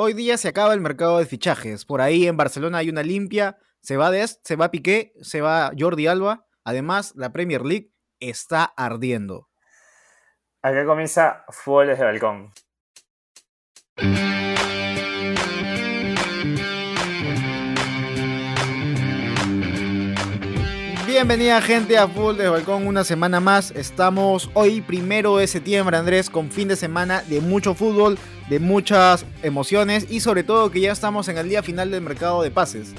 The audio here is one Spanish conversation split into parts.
Hoy día se acaba el mercado de fichajes. Por ahí en Barcelona hay una limpia. Se va Dest, se va Piqué, se va Jordi Alba. Además, la Premier League está ardiendo. Acá comienza Fútbol desde Balcón. Bienvenida gente a Fútbol desde Balcón una semana más. Estamos hoy primero de septiembre, Andrés, con fin de semana de mucho fútbol, de muchas emociones y sobre todo que ya estamos en el día final del mercado de pases.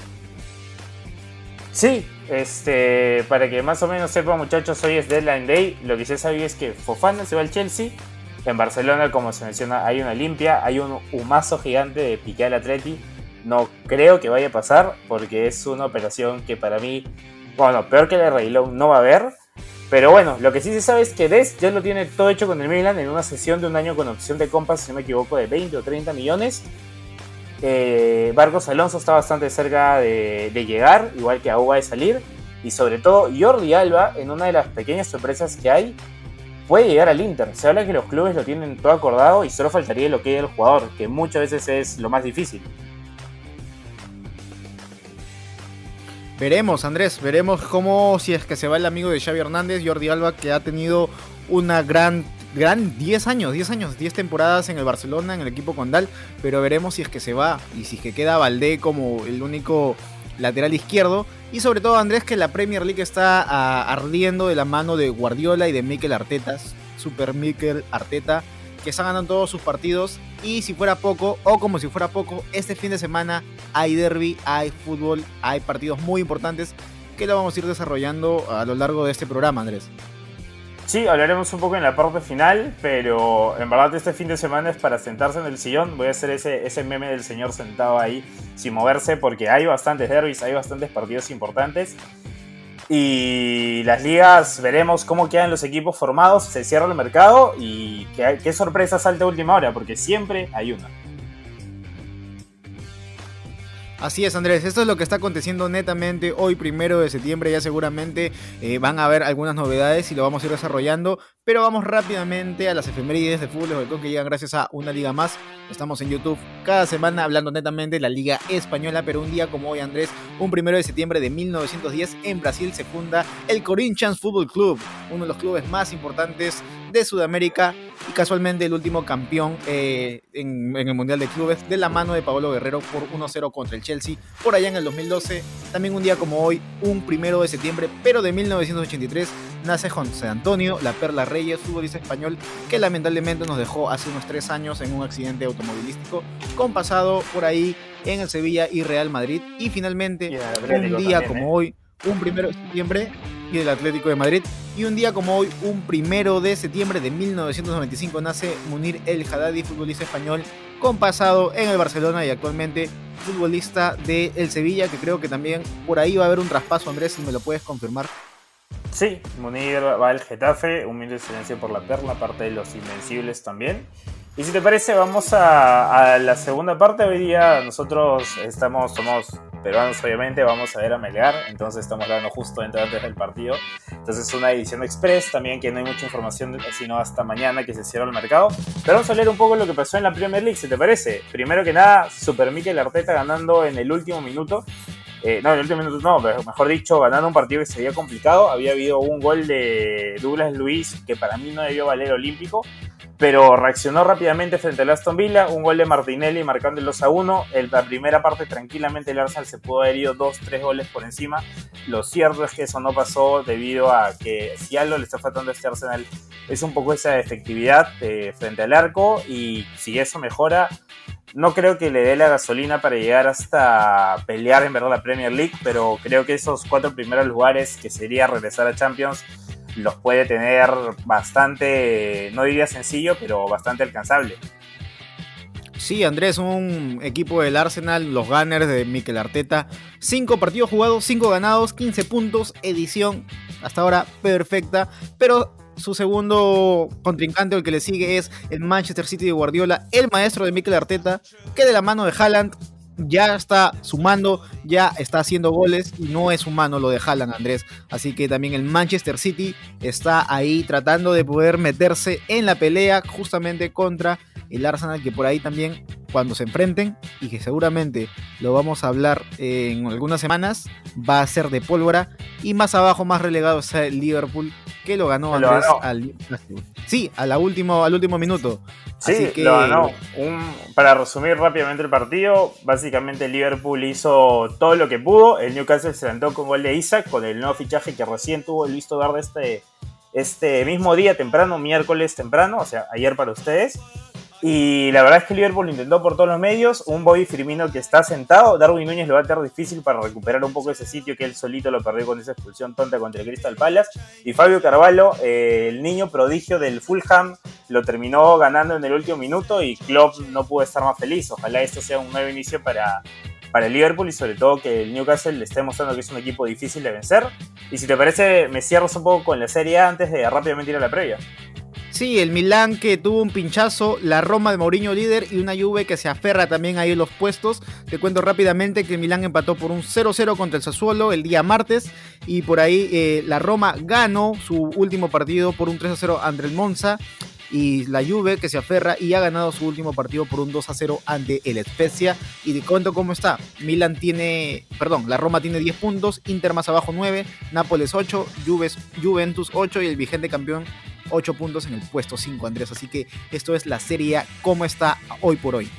Sí, este, para que más o menos sepan muchachos, hoy es Deadline Day. Lo que se sabe es que Fofana se va al Chelsea. En Barcelona, como se menciona, hay una limpia, hay un humazo gigante de Piqué al Atleti. No creo que vaya a pasar porque es una operación que para mí, bueno, peor que la de no va a haber. Pero bueno, lo que sí se sabe es que Des ya lo tiene todo hecho con el Milan en una sesión de un año con opción de compras, si no me equivoco, de 20 o 30 millones. Eh, Barcos Alonso está bastante cerca de, llegar, igual que Agua de salir. Y sobre todo Jordi Alba, en una de las pequeñas sorpresas que hay, puede llegar al Inter. Se habla que los clubes lo tienen todo acordado y solo faltaría lo que hay el jugador, que muchas veces es lo más difícil. Veremos, Andrés, veremos cómo si es que se va el amigo de Xavi Hernández, Jordi Alba, que ha tenido una gran gran 10 años, 10 años, 10 temporadas en el Barcelona, en el equipo Condal, pero veremos si es que se va y si es que queda Valdé como el único lateral izquierdo. Y sobre todo, Andrés, que la Premier League está ah, ardiendo de la mano de Guardiola y de Mikel Arteta, Super Mikel Arteta, que están ganando todos sus partidos. Y si fuera poco, o como si fuera poco, este fin de semana hay derby, hay fútbol, hay partidos muy importantes que lo vamos a ir desarrollando a lo largo de este programa, Andrés. Sí, hablaremos un poco en la parte final, pero en verdad este fin de semana es para sentarse en el sillón. Voy a hacer ese, ese meme del señor sentado ahí sin moverse porque hay bastantes derbis, hay bastantes partidos importantes. Y las ligas, veremos cómo quedan los equipos formados, se cierra el mercado y qué, sorpresa salta a última hora, porque siempre hay una. Así es, Andrés. Esto es lo que está aconteciendo netamente hoy, primero de septiembre. Ya seguramente eh, van a haber algunas novedades y lo vamos a ir desarrollando. Pero vamos rápidamente a las efemérides de fútbol que llegan gracias a una liga más. Estamos en YouTube cada semana hablando netamente de la Liga Española. Pero un día como hoy, Andrés, un primero de septiembre de 1910, en Brasil se funda el Corinthians Football Club, uno de los clubes más importantes de Sudamérica y casualmente el último campeón eh, en, el Mundial de Clubes de la mano de Pablo Guerrero por 1-0 contra el Chelsea por allá en el 2012. También un día como hoy, un primero de septiembre, pero de 1983, nace José Antonio La Perla Reyes, futbolista español que lamentablemente nos dejó hace unos tres años en un accidente automovilístico con pasado por ahí en el Sevilla y Real Madrid. Y finalmente, un día como ¿eh? hoy, un primero de septiembre, y el Atlético de Madrid. Y un día como hoy, un primero de septiembre de 1995, nace Munir El Haddadi, futbolista español con pasado en el Barcelona y actualmente futbolista de el Sevilla, que creo que también por ahí va a haber un traspaso, Andrés, si me lo puedes confirmar. Sí, Munir va al Getafe, humilde silencio por la perla, parte de los Invencibles también. Y si te parece, vamos a, a, la segunda parte. Hoy día nosotros estamos, somos peruanos obviamente, vamos a ver a Melgar, entonces estamos hablando justo dentro antes del partido. Entonces es una edición express también que no hay mucha información sino hasta mañana que se cierra el mercado. Pero vamos a leer un poco lo que pasó en la Premier League, si te parece. Primero que nada, Super Mikel Arteta ganando en el último minuto. Eh, no, en el último minuto no, mejor dicho, ganando un partido que se había complicado. Había habido un gol de Douglas Luis que para mí no debió valer olímpico pero reaccionó rápidamente frente al Aston Villa, un gol de Martinelli marcando el 2 a 1. En la primera parte tranquilamente el Arsenal se pudo haber ido 2-3 goles por encima. Lo cierto es que eso no pasó debido a que si algo le está faltando a este Arsenal es un poco esa efectividad eh, frente al arco y si eso mejora, no creo que le dé la gasolina para llegar hasta pelear en verdad la Premier League, pero creo que esos cuatro primeros lugares que sería regresar a Champions los puede tener bastante, no diría sencillo, pero bastante alcanzable. Sí, Andrés, un equipo del Arsenal, los Gunners de Mikel Arteta. Cinco partidos jugados, cinco ganados, 15 puntos, edición hasta ahora perfecta. Pero su segundo contrincante, el que le sigue, es el Manchester City de Guardiola, el maestro de Mikel Arteta, que de la mano de Haaland ya está sumando, ya está haciendo goles y no es humano lo de Haaland, Andrés. Así que también el Manchester City está ahí tratando de poder meterse en la pelea justamente contra el Arsenal que por ahí también cuando se enfrenten y que seguramente lo vamos a hablar en algunas semanas, va a ser de pólvora. Y más abajo, más relegado está el Liverpool que lo ganó Andrés al Sí, a la último, al último minuto. Sí, lo ganó. para resumir rápidamente el partido, básicamente Liverpool hizo todo lo que pudo. El Newcastle se levantó con gol de Isaac, con el nuevo fichaje que recién tuvo el visto dar de este, este mismo día temprano, miércoles temprano, o sea, ayer para ustedes. Y la verdad es que Liverpool intentó por todos los medios. Un Bobby Firmino que está sentado. Darwin Núñez lo va a tener difícil para recuperar un poco ese sitio que él solito lo perdió con esa expulsión tonta contra el Crystal Palace. Y Fabio Carvalho, eh, el niño prodigio del Fulham, lo terminó ganando en el último minuto y Klopp no pudo estar más feliz. Ojalá esto sea un nuevo inicio para, para el Liverpool y sobre todo que el Newcastle le esté mostrando que es un equipo difícil de vencer. Y si te parece, me cierras un poco con la Serie antes de rápidamente ir a la previa. Sí, el Milán que tuvo un pinchazo, la Roma de Mourinho líder y una Juve que se aferra también ahí en los puestos. Te cuento rápidamente que el Milán empató por un 0-0 contra el Sassuolo el día martes y por ahí eh, la Roma ganó su último partido por un 3-0 ante el Monza y la Juve que se aferra y ha ganado su último partido por un 2 0 ante el Spezia. Y te cuento cómo está. Milan tiene, perdón, la Roma tiene 10 puntos, Inter más abajo 9, Nápoles 8, Juventus 8 y el vigente campeón 8 puntos en el puesto 5, Andrés. Así que esto es la Serie cómo está hoy por hoy.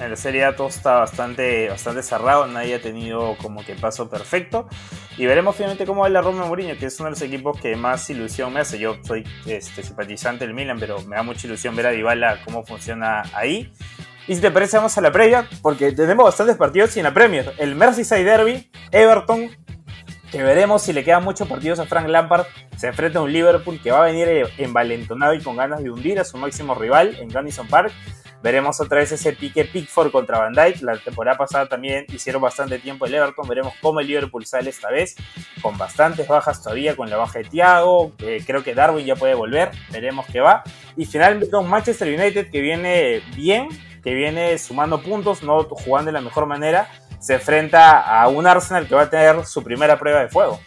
En la Serie todo está bastante, bastante cerrado, nadie ha tenido como que paso perfecto. Y veremos finalmente cómo va la Roma Mourinho, que es uno de los equipos que más ilusión me hace. Yo soy este, simpatizante del Milan, pero me da mucha ilusión ver a Dybala cómo funciona ahí. Y si te parece, vamos a la previa, porque tenemos bastantes partidos y en la Premier. El Merseyside Derby, Everton veremos si le quedan muchos partidos a Frank Lampard. Se enfrenta a un Liverpool que va a venir eh, envalentonado y con ganas de hundir a su máximo rival en Gunnison Park. Veremos otra vez ese pique Pickford contra Van Dijk. La temporada pasada también hicieron bastante tiempo el Everton. Veremos cómo el Liverpool sale esta vez. Con bastantes bajas todavía, con la baja de Thiago. creo que Darwin ya puede volver. Veremos qué va. Y finalmente un Manchester United que viene bien, que viene sumando puntos, no jugando de la mejor manera se enfrenta a un Arsenal que va a tener su primera prueba de fuego.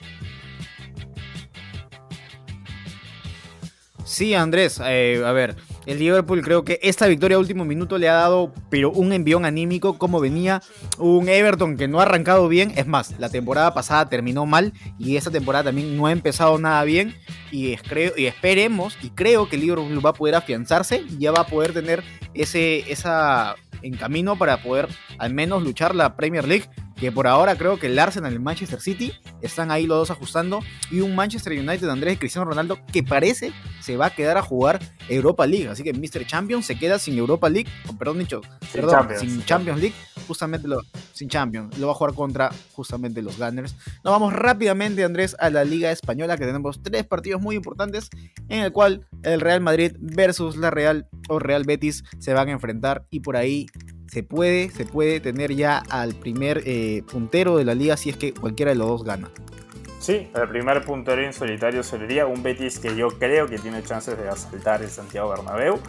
Sí, Andrés, eh, a ver, el Liverpool creo que esta victoria a último minuto le ha dado pero un envión anímico como venía un Everton que no ha arrancado bien, es más, la temporada pasada terminó mal y esta temporada también no ha empezado nada bien y, creo, y esperemos y creo que el Liverpool va a poder afianzarse y ya va a poder tener ese, esa en camino para poder al menos luchar la Premier League, que por ahora creo que el Arsenal y el Manchester City están ahí los dos ajustando, y un Manchester United Andrés y Cristiano Ronaldo que parece se va a quedar a jugar Europa League, así que Mr. Champions se queda sin Europa League, perdón dicho, sin, perdón, Champions, sin Champions League, justamente sin Champions, lo va a jugar contra justamente los Gunners. Nos vamos rápidamente Andrés a la Liga Española que tenemos tres partidos muy importantes en el cual el Real Madrid versus la Real o Real Betis se van a enfrentar y por ahí se puede, se puede tener ya al primer eh, puntero de la liga si es que cualquiera de los dos gana. Sí, el primer puntero en solitario sería un Betis que yo creo que tiene chances de asaltar el Santiago Bernabéu.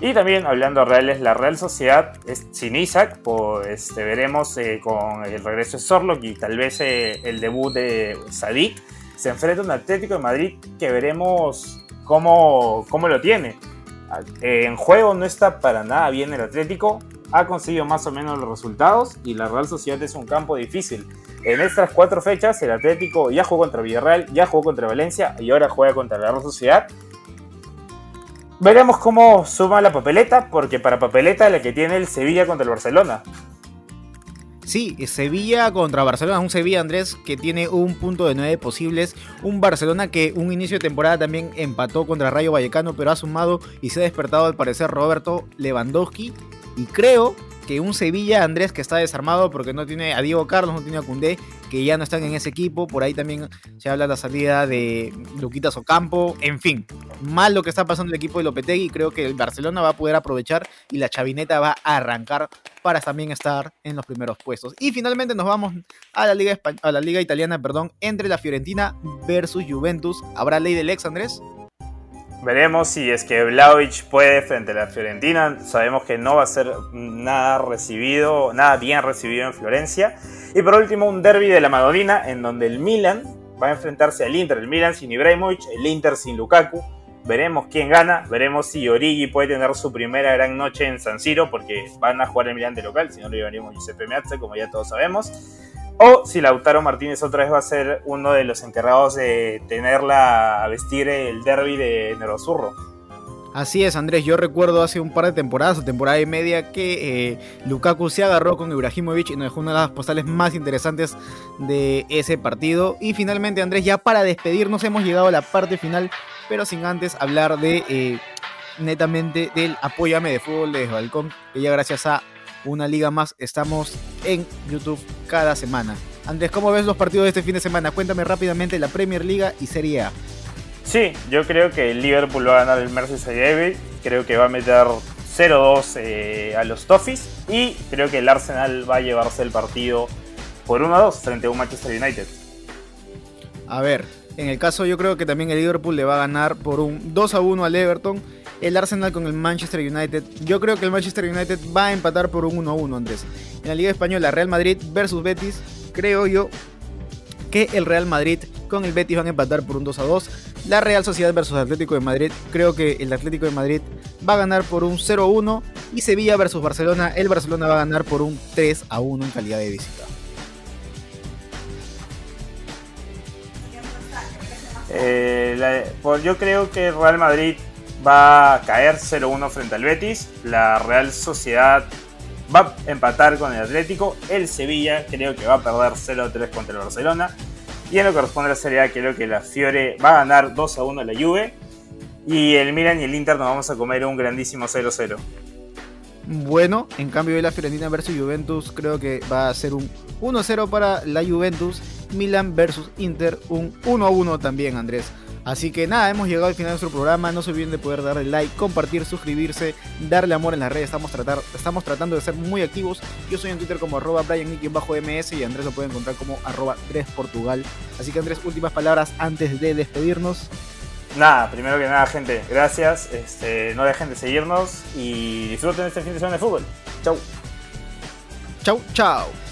Y también hablando de Reales, la Real Sociedad es sin Isaac, pues este, veremos eh, con el regreso de Sorlock y tal vez eh, el debut de Sadik. Se enfrenta a un Atlético de Madrid que veremos cómo, cómo lo tiene. en juego no está para nada bien el Atlético, ha conseguido más o menos los resultados y la Real Sociedad es un campo difícil. En estas cuatro fechas el Atlético ya jugó contra Villarreal, ya jugó contra Valencia y ahora juega contra la Real Sociedad. Veremos cómo suma la papeleta, porque para papeleta la que tiene el Sevilla contra el Barcelona. Sí, Sevilla contra Barcelona, un Sevilla Andrés que tiene un punto de nueve posibles, un Barcelona que un inicio de temporada también empató contra Rayo Vallecano, pero ha sumado y se ha despertado al parecer Roberto Lewandowski y creo que un Sevilla, Andrés, que está desarmado porque no tiene a Diego Carlos, no tiene a Cundé, que ya no están en ese equipo. Por ahí también se habla de la salida de Luquitas Ocampo. En fin, mal lo que está pasando el equipo de Lopetegui. Creo que el Barcelona va a poder aprovechar y la chavineta va a arrancar para también estar en los primeros puestos. Y finalmente nos vamos a la Liga, a la Liga Italiana, perdón, entre la Fiorentina versus Juventus. ¿Habrá ley del ex, Andrés? Veremos si es que Vlaovic puede frente a la Fiorentina. Sabemos que no va a ser nada recibido, nada bien recibido en Florencia. Y por último, un derby de la Madonina en donde el Milan va a enfrentarse al Inter. El Milan sin Ibrahimovic, el Inter sin Lukaku. Veremos quién gana, veremos si Origi puede tener su primera gran noche en San Siro, porque van a jugar el Milan de local, si no lo llevaríamos Giuseppe Meazza, como ya todos sabemos. O si Lautaro Martínez otra vez va a ser uno de los encargados de tenerla a vestir el derby de Nerozurro. Así es, Andrés. Yo recuerdo hace un par de temporadas o temporada y media que eh, Lukaku se agarró con Ibrahimovic y nos dejó una de las postales más interesantes de ese partido. Y finalmente, Andrés, ya para despedirnos hemos llegado a la parte final, pero sin antes hablar de eh, netamente del Apóyame de Fútbol de Balcón, que ya gracias a una liga más estamos en YouTube cada semana. Andrés, ¿cómo ves los partidos de este fin de semana? Cuéntame rápidamente la Premier League y Serie A. Sí, yo creo que el Liverpool va a ganar el Merseyside Creo que va a meter 0-2 eh, a los Toffees. Y creo que el Arsenal va a llevarse el partido por 1-2 frente a un Manchester United. A ver, en el caso yo creo que también el Liverpool le va a ganar por un 2-1 al Everton. El Arsenal con el Manchester United. Yo creo que el Manchester United va a empatar por un 1-1, Andrés. En la Liga Española, Real Madrid versus Betis. Creo yo que el Real Madrid con el Betis van a empatar por un 2 a 2. La Real Sociedad versus Atlético de Madrid, creo que el Atlético de Madrid va a ganar por un 0 a 1 y Sevilla versus Barcelona, el Barcelona va a ganar por un 3 a 1 en calidad de visita. Eh, pues yo creo que Real Madrid va a caer 0-1 frente al Betis. La Real Sociedad va a empatar con el Atlético. El Sevilla creo que va a perder 0-3 contra el Barcelona. Y en lo que corresponde a la Serie A, creo que la Fiore va a ganar 2-1 a la Juve. Y el Milan y el Inter nos vamos a comer un grandísimo 0-0. Bueno, en cambio de la Fiorentina versus Juventus, creo que va a ser un 1-0 para la Juventus. Milan versus Inter, un 1-1 también, Andrés. Así que nada, hemos llegado al final de nuestro programa. No se olviden de poder darle like, compartir, suscribirse, darle amor en las redes. Estamos, tratar, estamos tratando de ser muy activos. Yo soy en Twitter como arroba ms y Andrés lo puede encontrar como arroba 3portugal. Así que Andrés, últimas palabras antes de despedirnos. Nada, primero que nada, gente, gracias. Este, no dejen de seguirnos y disfruten este fin de semana de fútbol. Chau. Chau, chau.